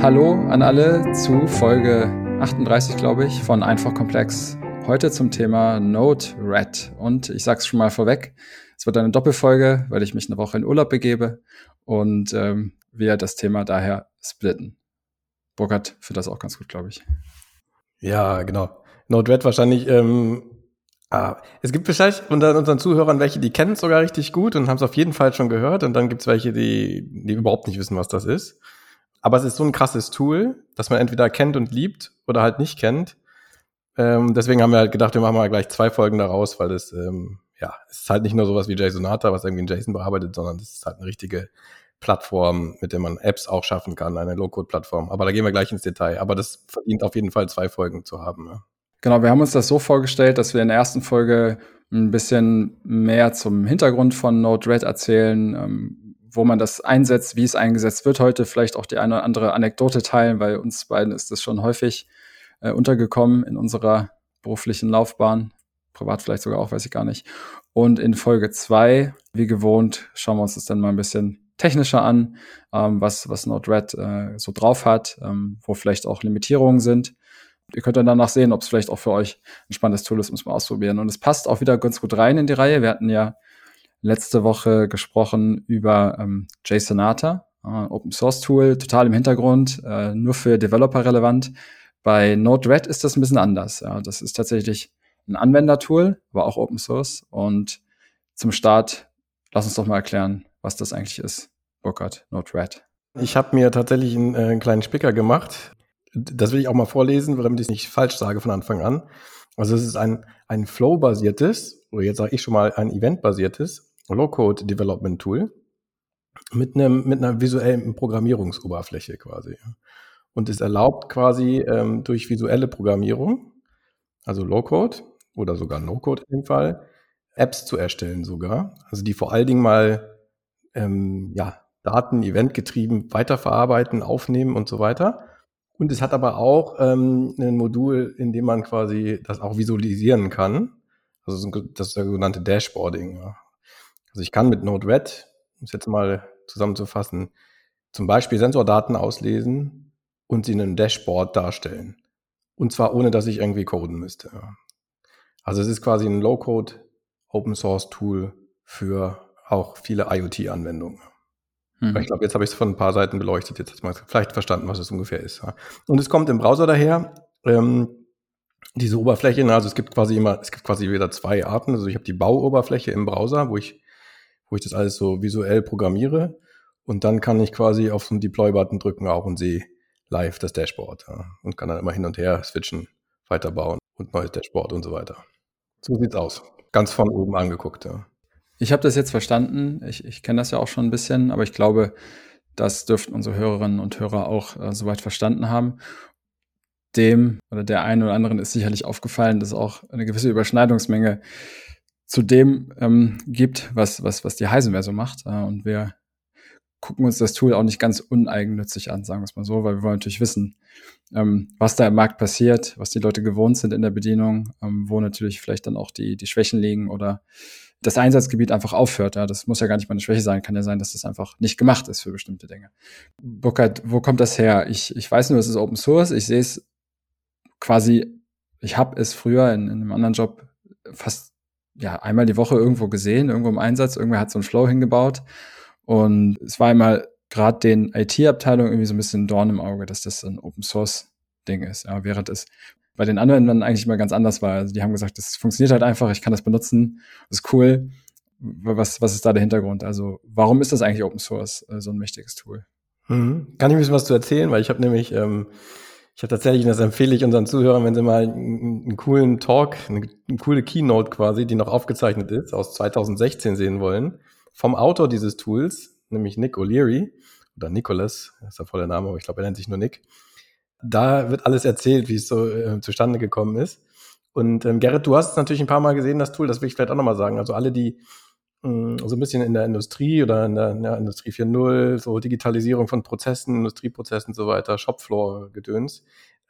Hallo an alle zu Folge 38, glaube ich, von Einfach Komplex. Heute zum Thema Node-RED. Und ich sage es schon mal vorweg, es wird eine Doppelfolge, weil ich mich eine Woche in Urlaub begebe und ähm, wir das Thema daher splitten. Burkhard für das auch ganz gut, glaube ich. Ja, genau. Node-RED wahrscheinlich ähm, Ah, es gibt vielleicht unter unseren Zuhörern welche, die kennen es sogar richtig gut und haben es auf jeden Fall schon gehört. Und dann gibt es welche, die, die überhaupt nicht wissen, was das ist. Aber es ist so ein krasses Tool, dass man entweder kennt und liebt oder halt nicht kennt. Ähm, deswegen haben wir halt gedacht, wir machen mal gleich zwei Folgen daraus, weil es, ähm, ja, es ist halt nicht nur sowas wie JSONata, was irgendwie in JSON bearbeitet, sondern es ist halt eine richtige Plattform, mit der man Apps auch schaffen kann, eine Low-Code-Plattform. Aber da gehen wir gleich ins Detail. Aber das verdient auf jeden Fall zwei Folgen zu haben. Ja. Genau, wir haben uns das so vorgestellt, dass wir in der ersten Folge ein bisschen mehr zum Hintergrund von Node-RED erzählen, ähm, wo man das einsetzt, wie es eingesetzt wird heute, vielleicht auch die eine oder andere Anekdote teilen, weil uns beiden ist das schon häufig äh, untergekommen in unserer beruflichen Laufbahn, privat vielleicht sogar auch, weiß ich gar nicht. Und in Folge zwei, wie gewohnt, schauen wir uns das dann mal ein bisschen technischer an, ähm, was, was Node-RED äh, so drauf hat, ähm, wo vielleicht auch Limitierungen sind ihr könnt dann danach sehen, ob es vielleicht auch für euch ein spannendes Tool ist, um es mal auszuprobieren. Und es passt auch wieder ganz gut rein in die Reihe. Wir hatten ja letzte Woche gesprochen über ähm, JSONata, äh, Open Source Tool, total im Hintergrund, äh, nur für Developer relevant. Bei Node-RED ist das ein bisschen anders. Ja. Das ist tatsächlich ein Anwendertool, aber auch Open Source. Und zum Start, lass uns doch mal erklären, was das eigentlich ist. Burkhard, Node-RED. Ich habe mir tatsächlich einen, äh, einen kleinen Spicker gemacht das will ich auch mal vorlesen, damit ich es nicht falsch sage von Anfang an. Also es ist ein, ein Flow-basiertes, oder jetzt sage ich schon mal ein Event-basiertes Low-Code-Development-Tool mit, einem, mit einer visuellen Programmierungsoberfläche quasi. Und es erlaubt quasi ähm, durch visuelle Programmierung, also Low-Code oder sogar No-Code in dem Fall, Apps zu erstellen sogar. Also die vor allen Dingen mal ähm, ja, Daten eventgetrieben weiterverarbeiten, aufnehmen und so weiter. Und es hat aber auch ähm, ein Modul, in dem man quasi das auch visualisieren kann. Also das sogenannte Dashboarding. Ja. Also ich kann mit Node-RED, um es jetzt mal zusammenzufassen, zum Beispiel Sensordaten auslesen und sie in einem Dashboard darstellen. Und zwar ohne, dass ich irgendwie coden müsste. Also es ist quasi ein Low-Code Open Source Tool für auch viele IoT-Anwendungen. Mhm. Ich glaube, jetzt habe ich es von ein paar Seiten beleuchtet. Jetzt hat man vielleicht verstanden, was es ungefähr ist. Und es kommt im Browser daher. Ähm, diese Oberfläche, also es gibt quasi immer, es gibt quasi wieder zwei Arten. Also ich habe die Bauoberfläche im Browser, wo ich, wo ich das alles so visuell programmiere. Und dann kann ich quasi auf so einen Deploy-Button drücken auch und sehe live das Dashboard. Ja. Und kann dann immer hin und her switchen, weiterbauen und neues Dashboard und so weiter. So sieht's aus. Ganz von oben angeguckt, ja. Ich habe das jetzt verstanden. Ich, ich kenne das ja auch schon ein bisschen, aber ich glaube, das dürften unsere Hörerinnen und Hörer auch äh, soweit verstanden haben. Dem oder der einen oder anderen ist sicherlich aufgefallen, dass auch eine gewisse Überschneidungsmenge zu dem ähm, gibt, was, was, was die Heisenware so macht. Äh, und wir gucken uns das Tool auch nicht ganz uneigennützig an, sagen wir es mal so, weil wir wollen natürlich wissen, ähm, was da im Markt passiert, was die Leute gewohnt sind in der Bedienung, ähm, wo natürlich vielleicht dann auch die, die Schwächen liegen oder das Einsatzgebiet einfach aufhört. Ja, das muss ja gar nicht mal eine Schwäche sein, kann ja sein, dass das einfach nicht gemacht ist für bestimmte Dinge. Burkhard, wo kommt das her? Ich, ich weiß nur, es ist Open Source. Ich sehe es quasi, ich habe es früher in, in einem anderen Job fast ja einmal die Woche irgendwo gesehen, irgendwo im Einsatz. Irgendwer hat so einen Flow hingebaut und es war immer gerade den IT-Abteilungen irgendwie so ein bisschen Dorn im Auge, dass das ein Open Source Ding ist. Ja, während es bei den Anwendern eigentlich mal ganz anders war. Also die haben gesagt, das funktioniert halt einfach, ich kann das benutzen, das ist cool. Was, was ist da der Hintergrund? Also warum ist das eigentlich Open Source, äh, so ein mächtiges Tool? Mhm. Kann ich ein bisschen was zu erzählen, weil ich habe nämlich, ähm, ich habe tatsächlich, und das empfehle ich unseren Zuhörern, wenn sie mal einen, einen coolen Talk, eine, eine, coole Keynote quasi, die noch aufgezeichnet ist, aus 2016 sehen wollen, vom Autor dieses Tools, nämlich Nick O'Leary, oder Nicholas, ist der volle Name, aber ich glaube, er nennt sich nur Nick. Da wird alles erzählt, wie es so äh, zustande gekommen ist. Und ähm, Gerrit, du hast es natürlich ein paar Mal gesehen, das Tool, das will ich vielleicht auch nochmal sagen. Also alle, die mm, so ein bisschen in der Industrie oder in der ja, Industrie 4.0, so Digitalisierung von Prozessen, Industrieprozessen und so weiter, Shopfloor-Gedöns,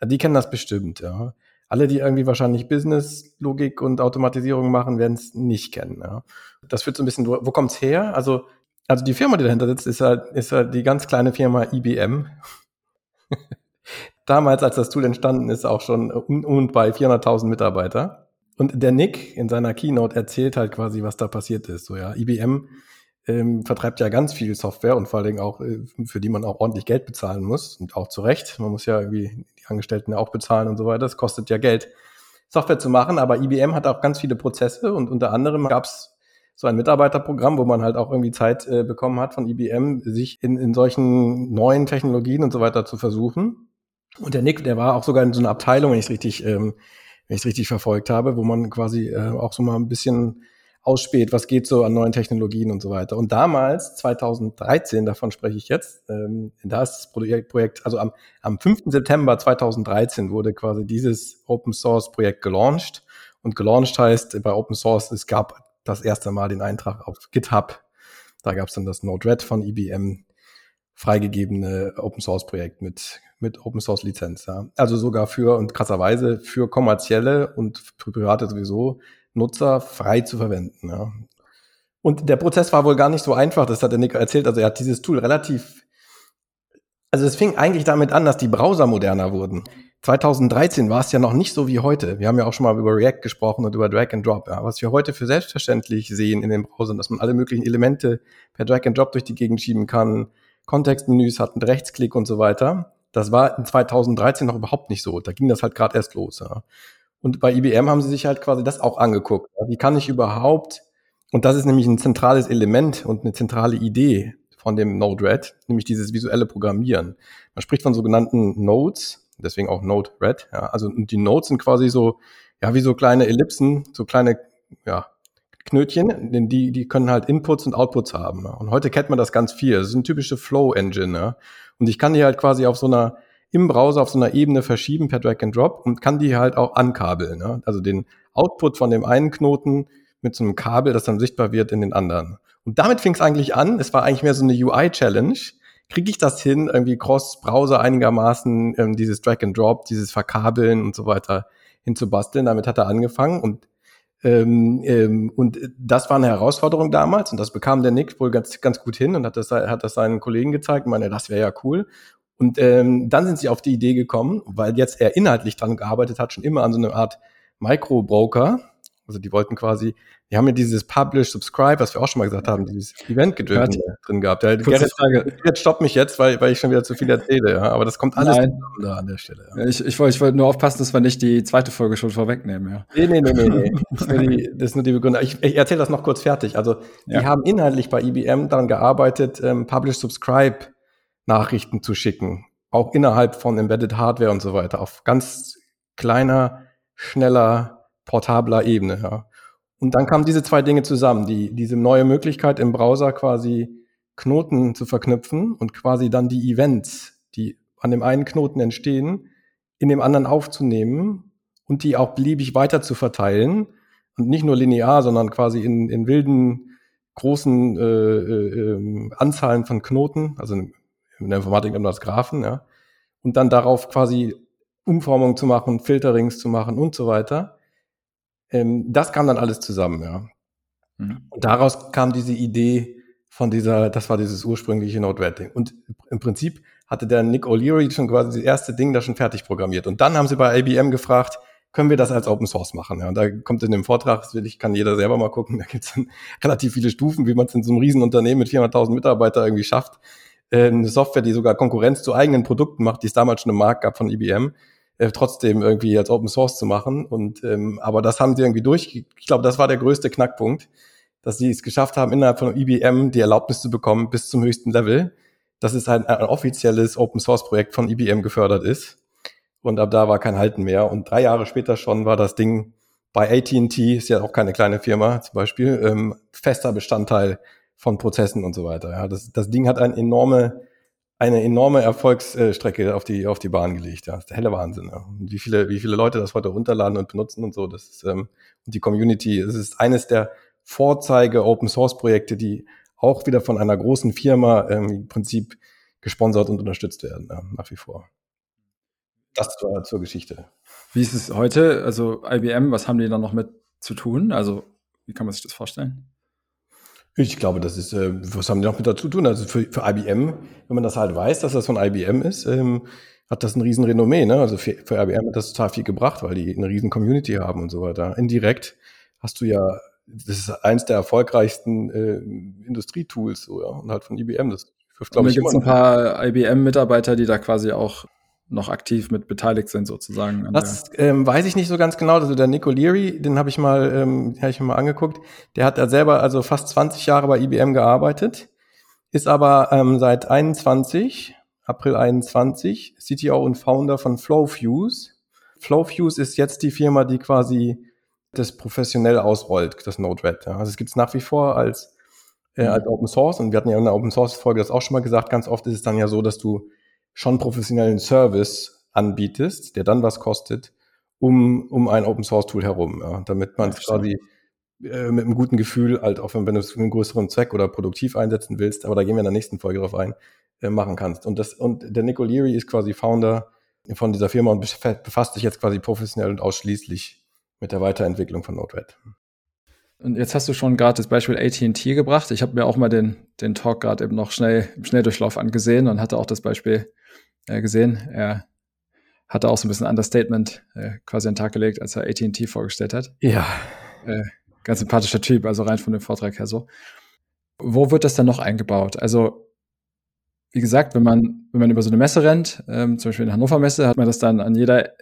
die kennen das bestimmt, ja. Alle, die irgendwie wahrscheinlich Business-Logik und Automatisierung machen, werden es nicht kennen. Ja. Das führt so ein bisschen, wo, wo kommt's her? Also, also die Firma, die dahinter sitzt, ist halt, ist halt die ganz kleine Firma IBM. Damals, als das Tool entstanden ist, auch schon um und bei 400.000 Mitarbeiter. Und der Nick in seiner Keynote erzählt halt quasi, was da passiert ist. So ja, IBM ähm, vertreibt ja ganz viel Software und vor allen Dingen auch, äh, für die man auch ordentlich Geld bezahlen muss und auch zu Recht. Man muss ja irgendwie die Angestellten auch bezahlen und so weiter. Das kostet ja Geld, Software zu machen. Aber IBM hat auch ganz viele Prozesse und unter anderem gab es so ein Mitarbeiterprogramm, wo man halt auch irgendwie Zeit äh, bekommen hat von IBM, sich in, in solchen neuen Technologien und so weiter zu versuchen. Und der Nick, der war auch sogar in so einer Abteilung, wenn ich es richtig, ähm, wenn ich es richtig verfolgt habe, wo man quasi äh, auch so mal ein bisschen ausspäht, was geht so an neuen Technologien und so weiter. Und damals, 2013, davon spreche ich jetzt, ähm, da ist das Projekt, also am, am 5. September 2013 wurde quasi dieses Open Source Projekt gelauncht. Und gelauncht heißt bei Open Source, es gab das erste Mal den Eintrag auf GitHub. Da gab es dann das Node-RED von IBM, freigegebene Open Source Projekt mit, mit Open Source Lizenz. Ja. Also sogar für und krasserweise für kommerzielle und für private sowieso Nutzer frei zu verwenden. Ja. Und der Prozess war wohl gar nicht so einfach, das hat der Nick erzählt. Also er hat dieses Tool relativ, also es fing eigentlich damit an, dass die Browser moderner wurden. 2013 war es ja noch nicht so wie heute. Wir haben ja auch schon mal über React gesprochen und über Drag and Drop. Ja. Was wir heute für selbstverständlich sehen in den Browsern, dass man alle möglichen Elemente per Drag and Drop durch die Gegend schieben kann, Kontextmenüs hat einen Rechtsklick und so weiter. Das war in 2013 noch überhaupt nicht so. Da ging das halt gerade erst los. Ja. Und bei IBM haben sie sich halt quasi das auch angeguckt. Wie kann ich überhaupt, und das ist nämlich ein zentrales Element und eine zentrale Idee von dem Node-RED, nämlich dieses visuelle Programmieren. Man spricht von sogenannten Nodes, deswegen auch Node-RED. Ja, also die Nodes sind quasi so, ja, wie so kleine Ellipsen, so kleine, ja, Knötchen, denn die, die können halt Inputs und Outputs haben. Und heute kennt man das ganz viel. Das ist eine typische Flow-Engine. Ja? Und ich kann die halt quasi auf so einer im Browser auf so einer Ebene verschieben per Drag and Drop und kann die halt auch ankabeln. Ne? Also den Output von dem einen Knoten mit so einem Kabel, das dann sichtbar wird in den anderen. Und damit fing es eigentlich an. Es war eigentlich mehr so eine UI-Challenge. Kriege ich das hin, irgendwie Cross-Browser einigermaßen ähm, dieses Drag and Drop, dieses Verkabeln und so weiter hinzubasteln? Damit hat er angefangen und ähm, ähm, und das war eine Herausforderung damals und das bekam der Nick wohl ganz, ganz gut hin und hat das, hat das seinen Kollegen gezeigt und meine, das wäre ja cool. Und ähm, dann sind sie auf die Idee gekommen, weil jetzt er inhaltlich dran gearbeitet hat, schon immer an so einer Art Micro-Broker. Also die wollten quasi, die haben ja dieses Publish, Subscribe, was wir auch schon mal gesagt haben, dieses Event-Gedöns drin gehabt. Ja, Gerrit, Frage. Gerrit stoppt mich jetzt, weil, weil ich schon wieder zu viel erzähle. Ja. Aber das kommt alles Nein. da an der Stelle. Ja. Ich, ich, wollte, ich wollte nur aufpassen, dass wir nicht die zweite Folge schon vorwegnehmen. Ja. Nee, nee, nee, nee. nee. Das, ist nur die, das ist nur die Begründung. Ich, ich erzähle das noch kurz fertig. Also die ja. haben inhaltlich bei IBM daran gearbeitet, ähm, Publish, Subscribe Nachrichten zu schicken, auch innerhalb von Embedded Hardware und so weiter, auf ganz kleiner, schneller, portabler Ebene. Ja. Und dann kamen diese zwei Dinge zusammen, die, diese neue Möglichkeit im Browser quasi Knoten zu verknüpfen und quasi dann die Events, die an dem einen Knoten entstehen, in dem anderen aufzunehmen und die auch beliebig weiter zu verteilen und nicht nur linear, sondern quasi in, in wilden großen äh, äh, ähm, Anzahlen von Knoten, also in der Informatik nennt man das Graphen, ja, und dann darauf quasi Umformungen zu machen, Filterings zu machen und so weiter. Ähm, das kam dann alles zusammen, ja. Mhm. Und daraus kam diese Idee von dieser, das war dieses ursprüngliche Node-RED-Ding. Und im Prinzip hatte der Nick O'Leary schon quasi das erste Ding da schon fertig programmiert. Und dann haben sie bei IBM gefragt, können wir das als Open Source machen? Ja, und da kommt in dem Vortrag, das will ich, kann jeder selber mal gucken, da gibt es relativ viele Stufen, wie man es in so einem Riesenunternehmen mit 400.000 Mitarbeitern irgendwie schafft, äh, eine Software, die sogar Konkurrenz zu eigenen Produkten macht, die es damals schon im Markt gab von IBM, äh, trotzdem irgendwie als Open Source zu machen. Und ähm, aber das haben sie irgendwie durch. Ich glaube, das war der größte Knackpunkt, dass sie es geschafft haben, innerhalb von IBM die Erlaubnis zu bekommen bis zum höchsten Level, dass es ein, ein offizielles Open Source Projekt von IBM gefördert ist. Und ab da war kein Halten mehr. Und drei Jahre später schon war das Ding bei AT&T, ist ja auch keine kleine Firma zum Beispiel, ähm, fester Bestandteil von Prozessen und so weiter. Ja, das, das Ding hat eine enorme, eine enorme Erfolgsstrecke auf die, auf die Bahn gelegt. Ja, das ist der helle Wahnsinn. Ja. Wie viele, wie viele Leute das heute runterladen und benutzen und so, das ist, ähm, und die Community, es ist eines der Vorzeige Open Source Projekte, die auch wieder von einer großen Firma ähm, im Prinzip gesponsert und unterstützt werden, ja, nach wie vor. Das zur, zur Geschichte. Wie ist es heute? Also IBM, was haben die da noch mit zu tun? Also wie kann man sich das vorstellen? Ich glaube, das ist, äh, was haben die noch mit dazu tun? Also für, für IBM, wenn man das halt weiß, dass das von IBM ist, ähm, hat das ein riesen Renommee, ne? Also für, für IBM hat das total viel gebracht, weil die eine riesen Community haben und so weiter. Indirekt hast du ja, das ist eins der erfolgreichsten äh, Industrietools, so, ja, und halt von IBM. Das wirft, glaube ich, gibt ein paar IBM-Mitarbeiter, die da quasi auch noch aktiv mit beteiligt sind sozusagen. Das ähm, weiß ich nicht so ganz genau. Also der Nico Leary, den habe ich mal, ähm, habe ich mir mal angeguckt. Der hat da selber also fast 20 Jahre bei IBM gearbeitet, ist aber ähm, seit 21, April 21, CTO und Founder von Flowfuse. Flowfuse ist jetzt die Firma, die quasi das professionell ausrollt, das Node-RED. Ja. Also es gibt es nach wie vor als, äh, mhm. als Open Source und wir hatten ja in der Open Source Folge das auch schon mal gesagt. Ganz oft ist es dann ja so, dass du schon professionellen Service anbietest, der dann was kostet, um, um ein Open Source Tool herum, ja, damit man es quasi äh, mit einem guten Gefühl, halt auch wenn, wenn du es für einen größeren Zweck oder produktiv einsetzen willst, aber da gehen wir in der nächsten Folge drauf ein, äh, machen kannst. Und das, und der Nico Leary ist quasi Founder von dieser Firma und befasst sich jetzt quasi professionell und ausschließlich mit der Weiterentwicklung von Node-RED. Und jetzt hast du schon gerade das Beispiel AT&T gebracht. Ich habe mir auch mal den, den Talk gerade eben noch schnell im Schnelldurchlauf angesehen und hatte auch das Beispiel äh, gesehen. Er hatte auch so ein bisschen Understatement äh, quasi an den Tag gelegt, als er AT&T vorgestellt hat. Ja. Äh, ganz sympathischer Typ, also rein von dem Vortrag her so. Wo wird das dann noch eingebaut? Also, wie gesagt, wenn man, wenn man über so eine Messe rennt, ähm, zum Beispiel in Hannover Messe, hat man das dann an jeder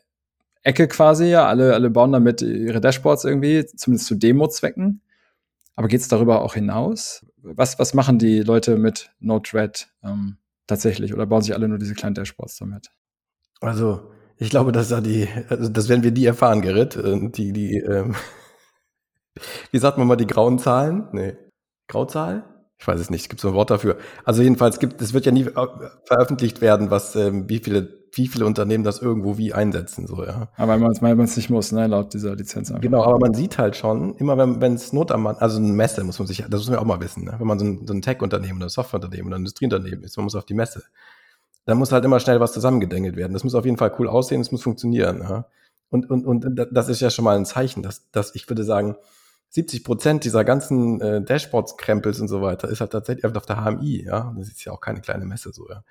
Ecke quasi, ja, alle, alle bauen damit ihre Dashboards irgendwie, zumindest zu Demo-Zwecken. Aber geht es darüber auch hinaus? Was, was machen die Leute mit Node-RED? Ähm, tatsächlich oder bauen sich alle nur diese kleinen Dashboards damit? Also, ich glaube, dass da die, also das werden wir die erfahren, Gerrit. Äh, die, die, ähm, wie sagt man mal die grauen Zahlen? Nee. Grauzahl? Ich weiß es nicht, es gibt so ein Wort dafür. Also jedenfalls gibt, es wird ja nie äh, veröffentlicht werden, was, ähm, wie viele, wie viele Unternehmen das irgendwo wie einsetzen, so, ja. Aber weil man es nicht muss, ne, laut dieser Lizenz. Einfach. Genau, aber man sieht halt schon, immer wenn, wenn es Not am Mann, also eine Messe muss man sich, das muss man auch mal wissen, ne? wenn man so ein, so ein Tech-Unternehmen oder Software-Unternehmen oder ein Industrieunternehmen ist, man muss auf die Messe. Da muss halt immer schnell was zusammengedengelt werden. Das muss auf jeden Fall cool aussehen, es muss funktionieren, ja. Und, und, und das ist ja schon mal ein Zeichen, dass, dass ich würde sagen, 70 Prozent dieser ganzen äh, Dashboards-Krempels und so weiter ist halt tatsächlich auf der HMI, ja. Das ist ja auch keine kleine Messe so, ja.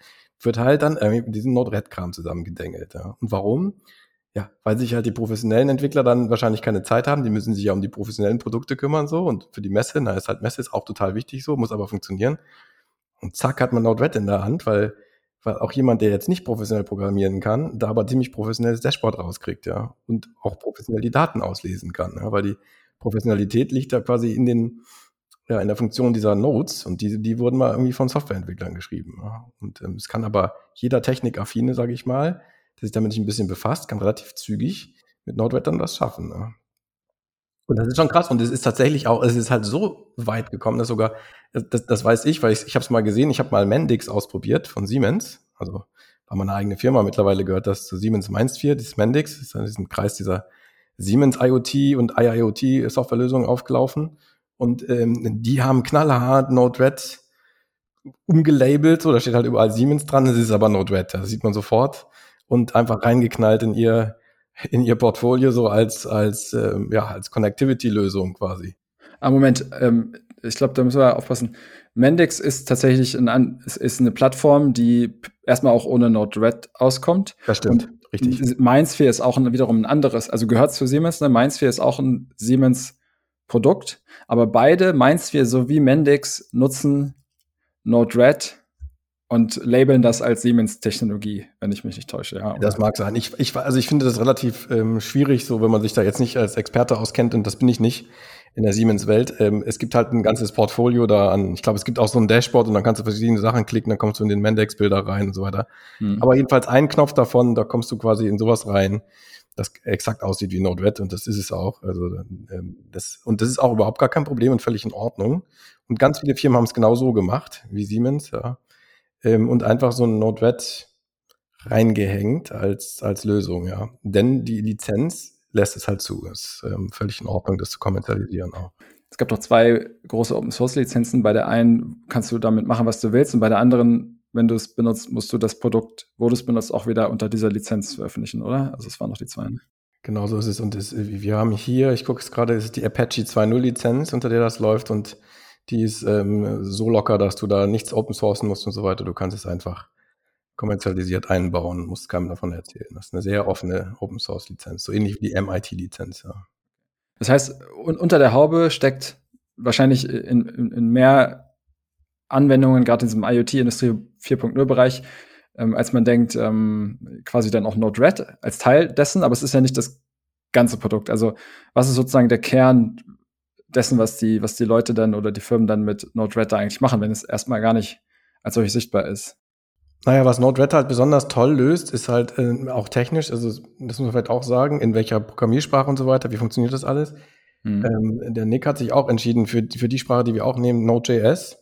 Wird halt dann äh, mit diesem Node-RED-Kram zusammengedengelt, ja. Und warum? Ja, weil sich halt die professionellen Entwickler dann wahrscheinlich keine Zeit haben, die müssen sich ja um die professionellen Produkte kümmern, so. Und für die Messe, na, ist halt Messe ist auch total wichtig, so, muss aber funktionieren. Und zack, hat man Node-RED in der Hand, weil, weil auch jemand, der jetzt nicht professionell programmieren kann, da aber ziemlich professionelles Dashboard rauskriegt, ja. Und auch professionell die Daten auslesen kann, ja, weil die Professionalität liegt da quasi in den, ja, in der Funktion dieser Nodes und die, die wurden mal irgendwie von Softwareentwicklern geschrieben. Und ähm, es kann aber jeder Technikaffine, sage ich mal, der sich damit ein bisschen befasst, kann relativ zügig mit Node-RED dann das schaffen. Ja. Und das ist schon krass. Und es ist tatsächlich auch, es ist halt so weit gekommen, dass sogar, das, das weiß ich, weil ich, ich habe es mal gesehen, ich habe mal Mendix ausprobiert von Siemens. Also war meine eigene Firma. Mittlerweile gehört das zu Siemens Mainz 4, dieses Mendix, das ist in diesem Kreis dieser Siemens IoT und IIoT Softwarelösungen aufgelaufen. Und ähm, die haben knallhart Node-RED umgelabelt, so da steht halt überall Siemens dran, es ist aber Node-RED, das sieht man sofort und einfach reingeknallt in ihr in ihr Portfolio so als als ähm, ja als Connectivity-Lösung quasi. Ah, Moment, ähm, ich glaube, da müssen wir aufpassen. Mendix ist tatsächlich ein, ist eine Plattform, die erstmal auch ohne Node-RED auskommt. Das stimmt. Und Richtig. MindSphere ist auch ein, wiederum ein anderes, also gehört zu Siemens, ne? MindSphere ist auch ein Siemens-Produkt, aber beide, MindSphere sowie Mendix, nutzen Node-RED und labeln das als Siemens-Technologie, wenn ich mich nicht täusche. Ja, das mag sein. Ich, ich, also ich finde das relativ ähm, schwierig, so wenn man sich da jetzt nicht als Experte auskennt, und das bin ich nicht, in der Siemens-Welt. Ähm, es gibt halt ein ganzes Portfolio da an. Ich glaube, es gibt auch so ein Dashboard und dann kannst du verschiedene Sachen klicken, dann kommst du in den Mendex-Bilder rein und so weiter. Mhm. Aber jedenfalls ein Knopf davon, da kommst du quasi in sowas rein, das exakt aussieht wie Node-RED und das ist es auch. Also ähm, das, und das ist auch überhaupt gar kein Problem und völlig in Ordnung. Und ganz viele Firmen haben es genau so gemacht wie Siemens, ja. Ähm, und einfach so ein Node-RED reingehängt als, als Lösung, ja. Denn die Lizenz lässt es halt zu. Ist ähm, völlig in Ordnung, das zu kommerzialisieren auch. Es gab doch zwei große Open Source Lizenzen. Bei der einen kannst du damit machen, was du willst, und bei der anderen, wenn du es benutzt, musst du das Produkt, wo du es benutzt, auch wieder unter dieser Lizenz veröffentlichen, oder? Also es waren noch die zwei. Genau so ist es. Und das, wir haben hier, ich gucke es gerade, ist die Apache 2.0 Lizenz, unter der das läuft und die ist ähm, so locker, dass du da nichts open sourcen musst und so weiter. Du kannst es einfach kommerzialisiert einbauen, muss keinem davon erzählen. Das ist eine sehr offene Open Source Lizenz, so ähnlich wie die MIT-Lizenz. Ja. Das heißt, un unter der Haube steckt wahrscheinlich in, in, in mehr Anwendungen, gerade in diesem IoT-Industrie 4.0-Bereich, ähm, als man denkt, ähm, quasi dann auch Node-RED als Teil dessen, aber es ist ja nicht das ganze Produkt. Also was ist sozusagen der Kern dessen, was die, was die Leute dann oder die Firmen dann mit Node-RED da eigentlich machen, wenn es erstmal gar nicht als solches sichtbar ist? Naja, was Node-RED halt besonders toll löst, ist halt äh, auch technisch, also das muss man vielleicht auch sagen, in welcher Programmiersprache und so weiter, wie funktioniert das alles? Mhm. Ähm, der Nick hat sich auch entschieden für, für die Sprache, die wir auch nehmen, Node.js.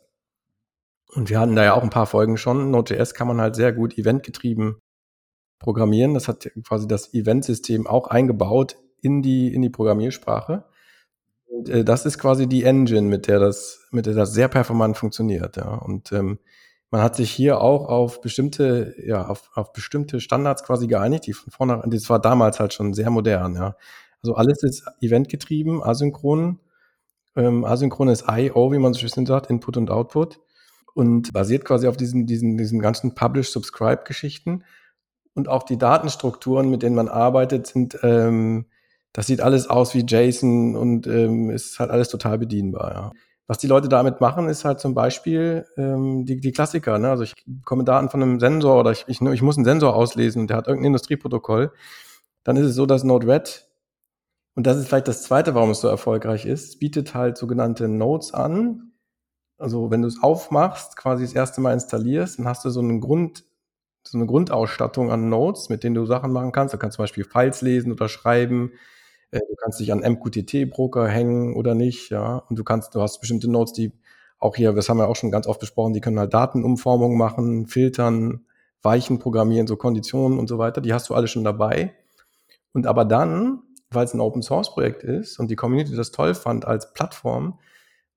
Und wir hatten da ja auch ein paar Folgen schon. Node.js kann man halt sehr gut eventgetrieben programmieren. Das hat quasi das Eventsystem auch eingebaut in die, in die Programmiersprache. Und äh, das ist quasi die Engine, mit der das, mit der das sehr performant funktioniert. Ja. Und ähm, man hat sich hier auch auf bestimmte, ja, auf, auf bestimmte Standards quasi geeinigt, die von vornherein, das war damals halt schon sehr modern, ja. Also alles ist eventgetrieben, asynchron. Ähm, asynchron ist I.O., wie man so schön sagt, Input und Output. Und basiert quasi auf diesen, diesen, diesen ganzen Publish-Subscribe-Geschichten. Und auch die Datenstrukturen, mit denen man arbeitet, sind, ähm, das sieht alles aus wie JSON und ähm, ist halt alles total bedienbar. Ja. Was die Leute damit machen, ist halt zum Beispiel ähm, die, die Klassiker. Ne? Also ich bekomme Daten von einem Sensor oder ich, ich, ich muss einen Sensor auslesen und der hat irgendein Industrieprotokoll. Dann ist es so, dass Node-RED und das ist vielleicht das Zweite, warum es so erfolgreich ist, bietet halt sogenannte Nodes an. Also wenn du es aufmachst, quasi das erste Mal installierst, dann hast du so einen Grund, so eine Grundausstattung an Nodes, mit denen du Sachen machen kannst. Du kannst zum Beispiel Files lesen oder schreiben. Äh, du kannst dich an MQTT-Broker hängen oder nicht, ja. Und du kannst, du hast bestimmte Nodes, die auch hier, das haben wir auch schon ganz oft besprochen, die können halt Datenumformung machen, filtern, Weichen programmieren, so Konditionen und so weiter. Die hast du alle schon dabei. Und aber dann weil es ein Open Source Projekt ist und die Community das toll fand als Plattform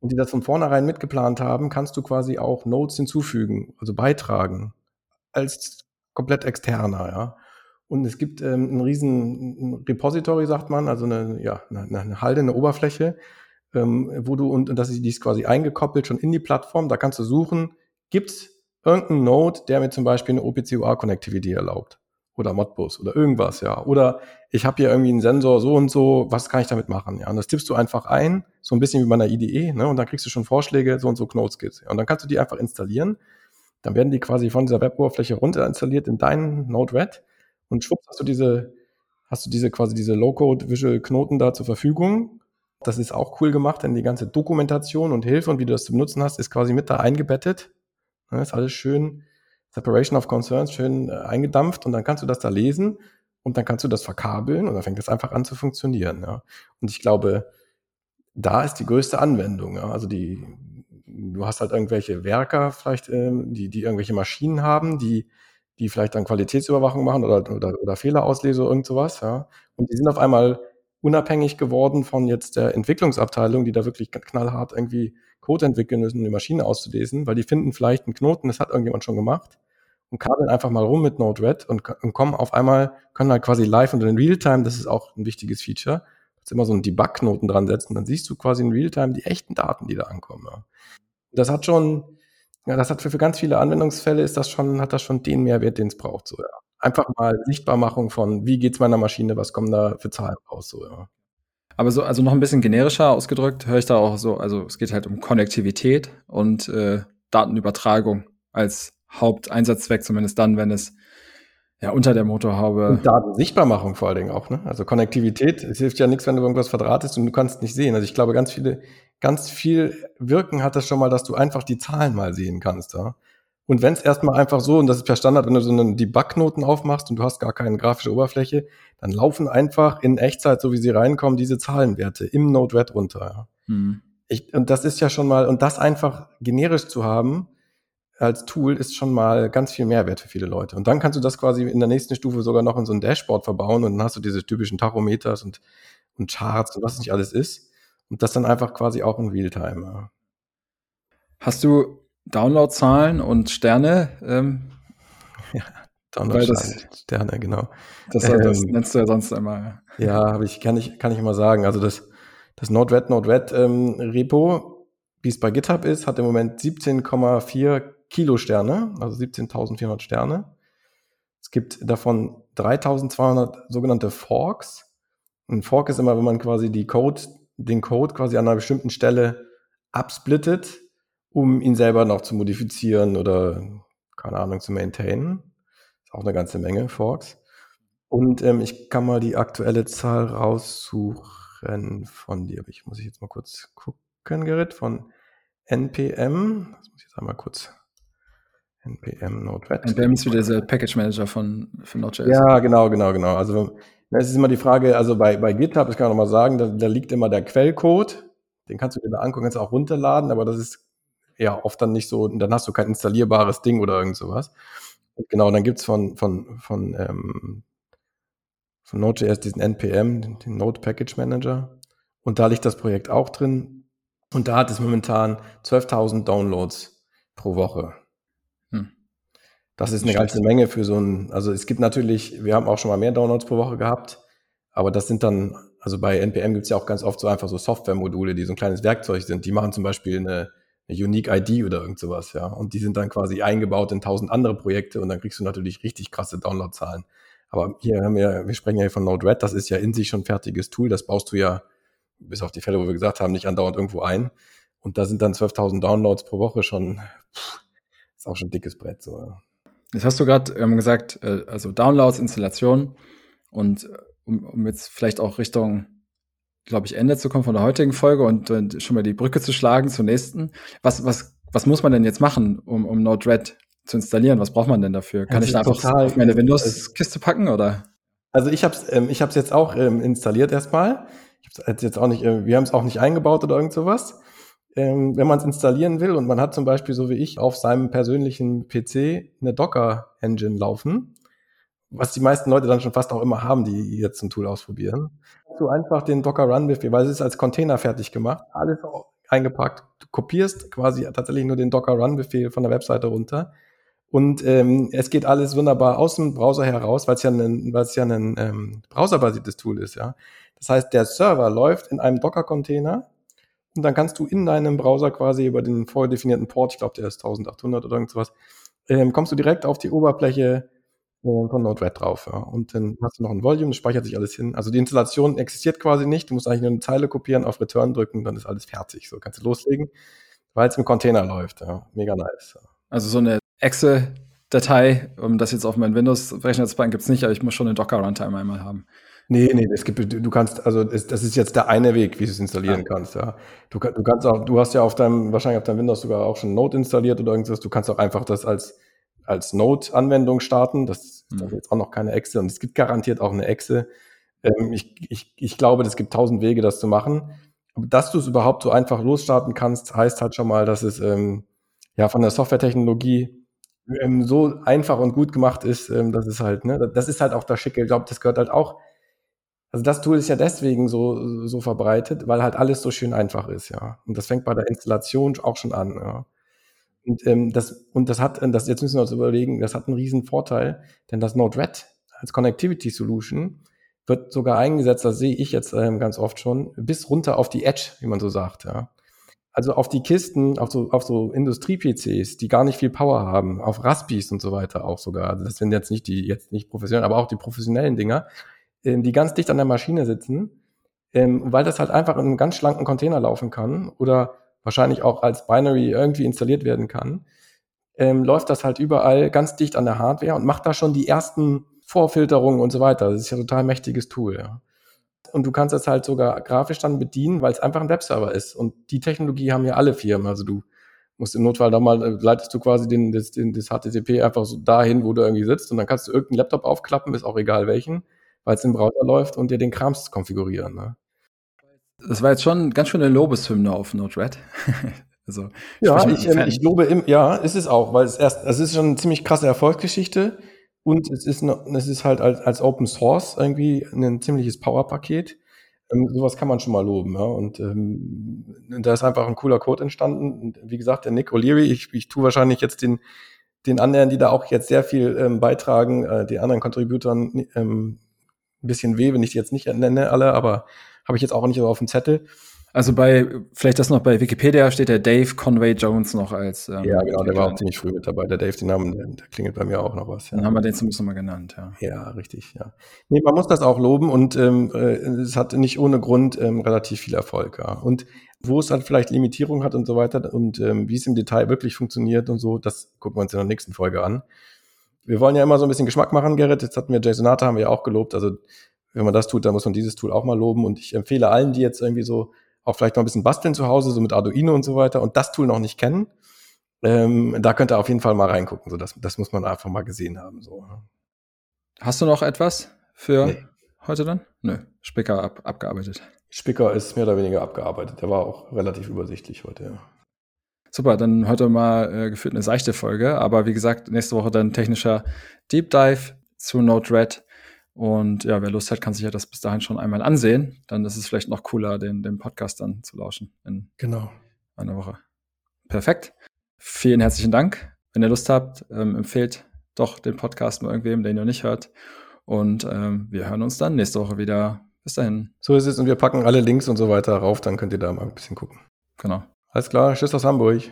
und die das von vornherein mitgeplant haben, kannst du quasi auch Nodes hinzufügen, also beitragen als komplett externer, ja. Und es gibt ähm, einen riesen Repository, sagt man, also eine, ja, eine, eine Halde, eine Oberfläche, ähm, wo du, und, und das ist, die ist quasi eingekoppelt schon in die Plattform, da kannst du suchen, gibt es irgendeinen Node, der mir zum Beispiel eine OPC-UA-Connectivity erlaubt oder Modbus oder irgendwas, ja. Oder ich habe hier irgendwie einen Sensor so und so, was kann ich damit machen? Ja, und das tippst du einfach ein, so ein bisschen wie bei einer IDE, ne? Und dann kriegst du schon Vorschläge, so und so Node-Skills. Ja. Und dann kannst du die einfach installieren. Dann werden die quasi von dieser Web-Oberfläche runter installiert in deinen Node-RED und schwupps hast du diese, hast du diese quasi diese Low-Code-Visual-Knoten da zur Verfügung. Das ist auch cool gemacht, denn die ganze Dokumentation und Hilfe und wie du das zu benutzen hast, ist quasi mit da eingebettet. Das ist alles schön Separation of Concerns schön äh, eingedampft und dann kannst du das da lesen und dann kannst du das verkabeln und dann fängt das einfach an zu funktionieren. Ja. Und ich glaube, da ist die größte Anwendung. Ja. Also die, du hast halt irgendwelche Werker vielleicht, ähm, die, die irgendwelche Maschinen haben, die, die vielleicht dann Qualitätsüberwachung machen oder, oder, oder Fehlerauslese oder irgend sowas. Ja. Und die sind auf einmal unabhängig geworden von jetzt der Entwicklungsabteilung, die da wirklich knallhart irgendwie Code entwickeln müssen, um die Maschine auszulesen, weil die finden vielleicht einen Knoten, das hat irgendjemand schon gemacht und kabeln einfach mal rum mit Node-RED und, und, kommen auf einmal, können halt quasi live und in Realtime, das ist auch ein wichtiges Feature, jetzt immer so einen Debug-Knoten dran setzen, dann siehst du quasi in Realtime die echten Daten, die da ankommen. Ja. Das hat schon, ja, das hat für, für ganz viele Anwendungsfälle ist das schon, hat das schon den Mehrwert, den es braucht, so, ja. Einfach mal Sichtbarmachung von, wie geht's meiner Maschine, was kommen da für Zahlen raus, so, ja. Aber so, also noch ein bisschen generischer ausgedrückt, höre ich da auch so, also es geht halt um Konnektivität und äh, Datenübertragung als Haupteinsatzzweck, zumindest dann, wenn es ja unter der Motorhaube. Und Datensichtbarmachung vor allen Dingen auch, ne? Also Konnektivität, es hilft ja nichts, wenn du irgendwas verdrahtest und du kannst nicht sehen. Also ich glaube, ganz viele, ganz viel Wirken hat das schon mal, dass du einfach die Zahlen mal sehen kannst, ja. Und wenn es erstmal einfach so, und das ist per Standard, wenn du so einen Debug-Knoten aufmachst und du hast gar keine grafische Oberfläche, dann laufen einfach in Echtzeit, so wie sie reinkommen, diese Zahlenwerte im Node-RED runter. Ja. Mhm. Ich, und das ist ja schon mal, und das einfach generisch zu haben, als Tool ist schon mal ganz viel Mehrwert für viele Leute. Und dann kannst du das quasi in der nächsten Stufe sogar noch in so ein Dashboard verbauen und dann hast du diese typischen Tachometers und, und Charts und was nicht alles ist. Und das dann einfach quasi auch in Realtime. Ja. Hast du Downloadzahlen und Sterne? Ähm, ja, Downloadzahlen, Sterne, genau. Das, das ähm, nennst du ja sonst immer. Ja, aber ich kann ich kann ich mal sagen. Also das das Node-RED Node-RED ähm, Repo, wie es bei GitHub ist, hat im Moment 17,4 Kilo Sterne, also 17.400 Sterne. Es gibt davon 3200 sogenannte Forks. Ein Fork ist immer, wenn man quasi die Code, den Code quasi an einer bestimmten Stelle absplittet, um ihn selber noch zu modifizieren oder, keine Ahnung, zu maintainen. Ist auch eine ganze Menge Forks. Und ähm, ich kann mal die aktuelle Zahl raussuchen von dir. Ich muss ich jetzt mal kurz gucken, Gerrit, von NPM. Das muss ich jetzt einmal kurz. NPM Node-RED. NPM ist wieder der Package Manager von, von Node.js. Ja, genau, genau, genau. Also es ist immer die Frage, also bei, bei GitHub, das kann ich noch mal sagen, da, da liegt immer der Quellcode. Den kannst du dir da angucken, kannst du auch runterladen, aber das ist ja oft dann nicht so, dann hast du kein installierbares Ding oder irgend sowas. Und genau, dann gibt's von, von, von ähm, von Node.js diesen NPM, den Node Package Manager. Und da liegt das Projekt auch drin. Und da hat es momentan 12.000 Downloads pro Woche. Das ist eine ganze Menge für so ein, also es gibt natürlich, wir haben auch schon mal mehr Downloads pro Woche gehabt, aber das sind dann, also bei NPM gibt es ja auch ganz oft so einfach so Software-Module, die so ein kleines Werkzeug sind. Die machen zum Beispiel eine, eine Unique ID oder irgend sowas, ja. Und die sind dann quasi eingebaut in tausend andere Projekte und dann kriegst du natürlich richtig krasse Downloadzahlen. Aber hier haben wir, wir sprechen ja hier von Node-RED, das ist ja in sich schon ein fertiges Tool, das baust du ja, bis auf die Fälle, wo wir gesagt haben, nicht andauernd irgendwo ein. Und da sind dann 12.000 Downloads pro Woche schon, pff, ist auch schon ein dickes Brett. So. Jetzt hast du gerade ähm, gesagt, äh, also Downloads, Installation und äh, um, um jetzt vielleicht auch Richtung, glaube ich, Ende zu kommen von der heutigen Folge und äh, schon mal die Brücke zu schlagen zur nächsten. Was, was, was muss man denn jetzt machen, um, um Node-RED zu installieren. Was braucht man denn dafür? Kann das ich da einfach auf meine Windows-Kiste packen oder? Also ich habe es ähm, ich hab's jetzt auch ähm, installiert erstmal. Ich hab's jetzt auch nicht, äh, wir haben es auch nicht eingebaut oder irgend sowas. Ähm, wenn man es installieren will und man hat zum Beispiel so wie ich auf seinem persönlichen PC eine Docker-Engine laufen, was die meisten Leute dann schon fast auch immer haben, die jetzt ein Tool ausprobieren. Du einfach den Docker Run Befehl, weil es ist als Container fertig gemacht, alles eingepackt. Du kopierst quasi tatsächlich nur den Docker Run Befehl von der Webseite runter und ähm, es geht alles wunderbar aus dem Browser heraus, weil es ja ein, weil es ja ein ähm, browserbasiertes Tool ist, ja. Das heißt, der Server läuft in einem Docker-Container und dann kannst du in deinem Browser quasi über den vorher definierten Port, ich glaube, der ist 1800 oder irgendwas, ähm, kommst du direkt auf die Oberfläche äh, von Node-RED drauf. Ja. Und dann hast du noch ein Volume, das speichert sich alles hin. Also die Installation existiert quasi nicht. Du musst eigentlich nur eine Zeile kopieren, auf Return drücken, dann ist alles fertig. So kannst du loslegen, weil es im Container läuft. Ja. Mega nice. Also so eine Excel-Datei, um das jetzt auf meinen Windows-Rechner zu packen, gibt es nicht, aber ich muss schon eine Docker-Runtime einmal haben. Nee, nee, es gibt, du kannst, also das, das ist jetzt der eine Weg, wie du es installieren ah. kannst, ja. Du, du kannst auch, du hast ja auf deinem, wahrscheinlich auf deinem Windows sogar auch schon Node installiert oder irgendwas, du kannst auch einfach das als, als Node-Anwendung starten. Das ist mhm. jetzt auch noch keine Excel und es gibt garantiert auch eine Excel. Ähm, ich, ich, ich glaube, es gibt tausend Wege, das zu machen. Aber dass du es überhaupt so einfach losstarten kannst, heißt halt schon mal, dass es ähm, ja von der Softwaretechnologie ähm, so einfach und gut gemacht ist, ähm, das ist halt, ne, das ist halt auch das Schicke. Ich glaube, das gehört halt auch. Also das Tool ist ja deswegen so, so verbreitet, weil halt alles so schön einfach ist, ja. Und das fängt bei der Installation auch schon an, ja. Und ähm, das, und das hat, das, jetzt müssen wir uns überlegen, das hat einen riesen Vorteil, denn das Node-RED als Connectivity Solution wird sogar eingesetzt, das sehe ich jetzt ähm, ganz oft schon, bis runter auf die Edge, wie man so sagt, ja. Also auf die Kisten, auf so, auf so Industrie-PCs, die gar nicht viel Power haben, auf Raspis und so weiter auch sogar. Das sind jetzt nicht die, jetzt nicht professionell, aber auch die professionellen Dinger, die ganz dicht an der Maschine sitzen, ähm, weil das halt einfach in einem ganz schlanken Container laufen kann oder wahrscheinlich auch als Binary irgendwie installiert werden kann, ähm, läuft das halt überall ganz dicht an der Hardware und macht da schon die ersten Vorfilterungen und so weiter. Das ist ja ein total mächtiges Tool, ja und du kannst das halt sogar grafisch dann bedienen, weil es einfach ein Webserver ist. Und die Technologie haben ja alle Firmen. Also du musst im Notfall da mal, äh, leitest du quasi den, das, den, das HTTP einfach so dahin, wo du irgendwie sitzt und dann kannst du irgendeinen Laptop aufklappen, ist auch egal welchen, weil es im Browser läuft und dir den Krams konfigurieren. Ne? Das war jetzt schon ganz schön eine Lobeshymne auf Node-RED. also, ja, ich, ähm, ich lobe, im, ja, ist es auch, weil es erst, es ist schon eine ziemlich krasse Erfolgsgeschichte. Und es ist, noch, es ist halt als, als Open Source irgendwie ein ziemliches Power-Paket. Ähm, sowas kann man schon mal loben. Ja? Und ähm, da ist einfach ein cooler Code entstanden. Und wie gesagt, der Nick O'Leary, ich, ich tue wahrscheinlich jetzt den, den anderen, die da auch jetzt sehr viel ähm, beitragen, äh, den anderen Contributern ähm, ein bisschen weh, wenn ich die jetzt nicht nenne alle, aber habe ich jetzt auch nicht so auf dem Zettel. Also bei, vielleicht das noch bei Wikipedia steht der Dave Conway Jones noch als. Ähm, ja, genau, der war auch ziemlich früh mit dabei. Der Dave, den Namen, der, der klingelt bei mir auch noch was. Ja. Dann haben wir den zumindest nochmal genannt, ja. Ja, richtig, ja. Nee, man muss das auch loben und ähm, äh, es hat nicht ohne Grund ähm, relativ viel Erfolg, ja. Und wo es dann vielleicht Limitierung hat und so weiter und ähm, wie es im Detail wirklich funktioniert und so, das gucken wir uns in der nächsten Folge an. Wir wollen ja immer so ein bisschen Geschmack machen, Gerrit. Jetzt hatten wir JSONata, haben wir ja auch gelobt. Also wenn man das tut, dann muss man dieses Tool auch mal loben. Und ich empfehle allen, die jetzt irgendwie so auch vielleicht mal ein bisschen basteln zu Hause, so mit Arduino und so weiter und das Tool noch nicht kennen, ähm, da könnt ihr auf jeden Fall mal reingucken. So, das, das muss man einfach mal gesehen haben. So. Hast du noch etwas für nee. heute dann? Nö, Spicker ab, abgearbeitet. Spicker ist mehr oder weniger abgearbeitet. Der war auch relativ übersichtlich heute, ja. Super, dann heute mal äh, gefühlt eine seichte Folge, aber wie gesagt, nächste Woche dann technischer Deep Dive zu Node-RED und ja, wer Lust hat, kann sich ja das bis dahin schon einmal ansehen. Dann ist es vielleicht noch cooler, den, den Podcast dann zu lauschen in genau. einer Woche. Perfekt. Vielen herzlichen Dank. Wenn ihr Lust habt, ähm, empfehlt doch den Podcast mal irgendwem, den ihr nicht hört. Und ähm, wir hören uns dann nächste Woche wieder. Bis dahin. So ist es und wir packen alle Links und so weiter rauf, dann könnt ihr da mal ein bisschen gucken. Genau. Alles klar, tschüss aus Hamburg.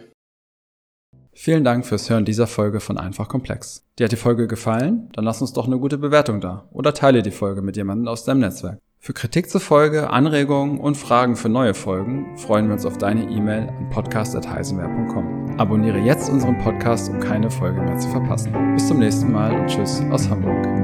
Vielen Dank fürs Hören dieser Folge von Einfach Komplex. Dir hat die Folge gefallen? Dann lass uns doch eine gute Bewertung da oder teile die Folge mit jemandem aus deinem Netzwerk. Für Kritik zur Folge, Anregungen und Fragen für neue Folgen freuen wir uns auf deine E-Mail an podcast.heisenwehr.com. Abonniere jetzt unseren Podcast, um keine Folge mehr zu verpassen. Bis zum nächsten Mal und tschüss aus Hamburg.